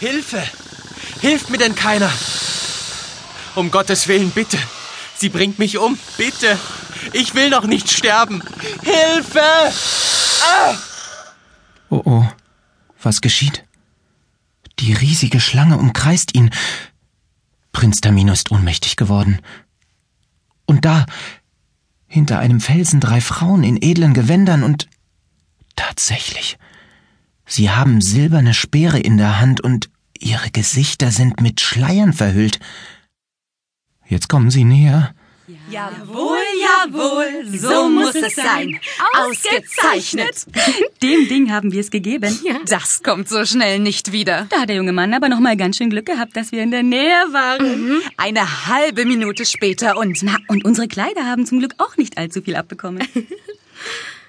Hilfe! Hilft mir denn keiner? Um Gottes Willen, bitte! Sie bringt mich um, bitte! Ich will noch nicht sterben! Hilfe! Ah! Oh oh, was geschieht? Die riesige Schlange umkreist ihn. Prinz Tamino ist ohnmächtig geworden. Und da, hinter einem Felsen drei Frauen in edlen Gewändern und tatsächlich, sie haben silberne Speere in der Hand und ihre Gesichter sind mit Schleiern verhüllt. Jetzt kommen sie näher. Jawohl, jawohl, so muss es sein. Ausgezeichnet. Dem Ding haben wir es gegeben. Das kommt so schnell nicht wieder. Da hat der junge Mann aber noch mal ganz schön Glück gehabt, dass wir in der Nähe waren. Mhm. Eine halbe Minute später und... Na, und unsere Kleider haben zum Glück auch nicht allzu viel abbekommen.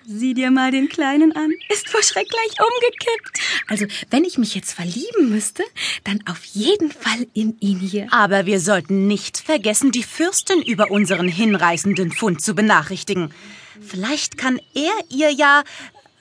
Sieh dir mal den Kleinen an. Ist vor Schreck gleich umgekippt. Also, wenn ich mich jetzt verlieben müsste, dann auf jeden Fall in ihn hier. Aber wir sollten nicht vergessen, die Fürstin über unseren hinreißenden Fund zu benachrichtigen. Vielleicht kann er ihr ja,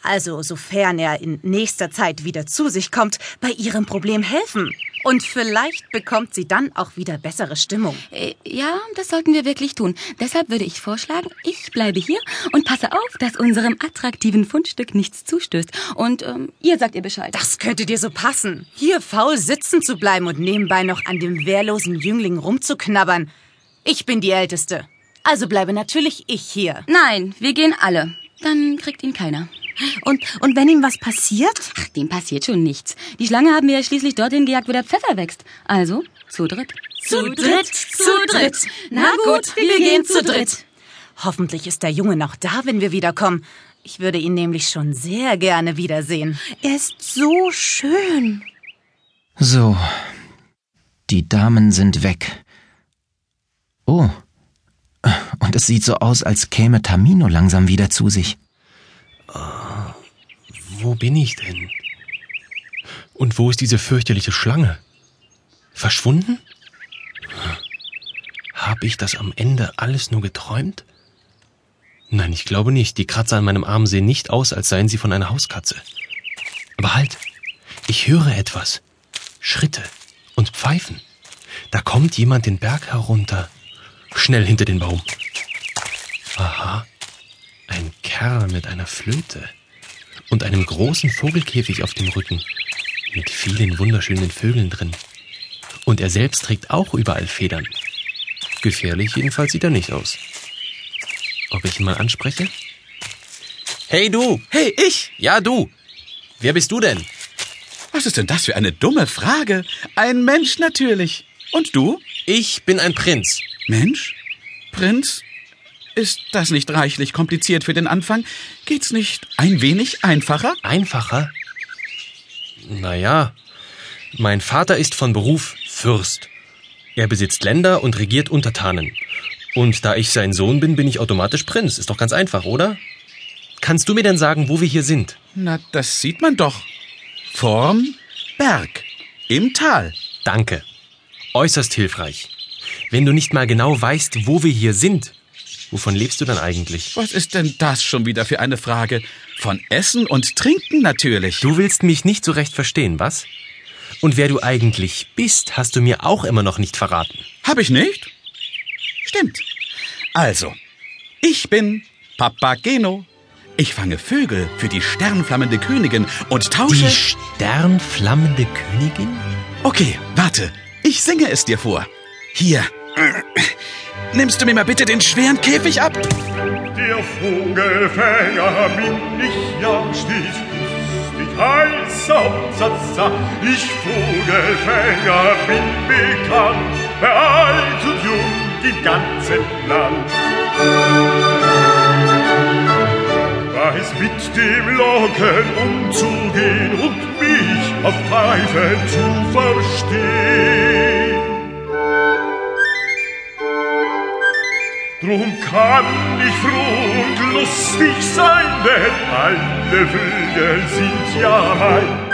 also sofern er in nächster Zeit wieder zu sich kommt, bei ihrem Problem helfen. Und vielleicht bekommt sie dann auch wieder bessere Stimmung. Äh, ja, das sollten wir wirklich tun. Deshalb würde ich vorschlagen, ich bleibe hier und passe auf, dass unserem attraktiven Fundstück nichts zustößt. Und ähm, ihr sagt ihr Bescheid. Das könnte dir so passen. Hier faul sitzen zu bleiben und nebenbei noch an dem wehrlosen Jüngling rumzuknabbern. Ich bin die Älteste. Also bleibe natürlich ich hier. Nein, wir gehen alle. Dann kriegt ihn keiner. Und, und wenn ihm was passiert? Ach, dem passiert schon nichts. Die Schlange haben wir ja schließlich dorthin gejagt, wo der Pfeffer wächst. Also, zu dritt. Zu dritt, zu dritt. Na gut, wir gehen zu dritt. Hoffentlich ist der Junge noch da, wenn wir wiederkommen. Ich würde ihn nämlich schon sehr gerne wiedersehen. Er ist so schön. So, die Damen sind weg. Oh, und es sieht so aus, als käme Tamino langsam wieder zu sich. Wo bin ich denn? Und wo ist diese fürchterliche Schlange? Verschwunden? Hab ich das am Ende alles nur geträumt? Nein, ich glaube nicht. Die Kratzer an meinem Arm sehen nicht aus, als seien sie von einer Hauskatze. Aber halt, ich höre etwas. Schritte und Pfeifen. Da kommt jemand den Berg herunter. Schnell hinter den Baum. Aha, ein Kerl mit einer Flöte und einem großen Vogelkäfig auf dem Rücken mit vielen wunderschönen Vögeln drin. Und er selbst trägt auch überall Federn. Gefährlich jedenfalls sieht er nicht aus. Ob ich ihn mal anspreche? Hey du! Hey, ich! Ja, du! Wer bist du denn? Was ist denn das für eine dumme Frage? Ein Mensch natürlich. Und du? Ich bin ein Prinz. Mensch? Prinz? Ist das nicht reichlich kompliziert für den Anfang? Geht's nicht ein wenig einfacher? Einfacher? Naja, mein Vater ist von Beruf Fürst. Er besitzt Länder und regiert Untertanen. Und da ich sein Sohn bin, bin ich automatisch Prinz. Ist doch ganz einfach, oder? Kannst du mir denn sagen, wo wir hier sind? Na, das sieht man doch. Vorm Berg. Im Tal. Danke. Äußerst hilfreich. Wenn du nicht mal genau weißt, wo wir hier sind, wovon lebst du dann eigentlich? Was ist denn das schon wieder für eine Frage? Von Essen und Trinken natürlich. Du willst mich nicht so recht verstehen, was? Und wer du eigentlich bist, hast du mir auch immer noch nicht verraten. Hab ich nicht? Stimmt. Also, ich bin Papageno. Ich fange Vögel für die sternflammende Königin und tausche. Die sternflammende Königin? Okay, warte. Ich singe es dir vor. Hier. Nimmst du mir mal bitte den schweren Käfig ab? Der Vogelfänger bin ich ja stets lustig, heißer Umsatzer. Ich Vogelfänger bin bekannt, bei alt und jung im ganzen Land. Weiß mit dem Locken umzugehen und mich auf Pfeifen zu verstehen. Drum kann ich froh und lustig sein, denn alle Vögel sind ja mein.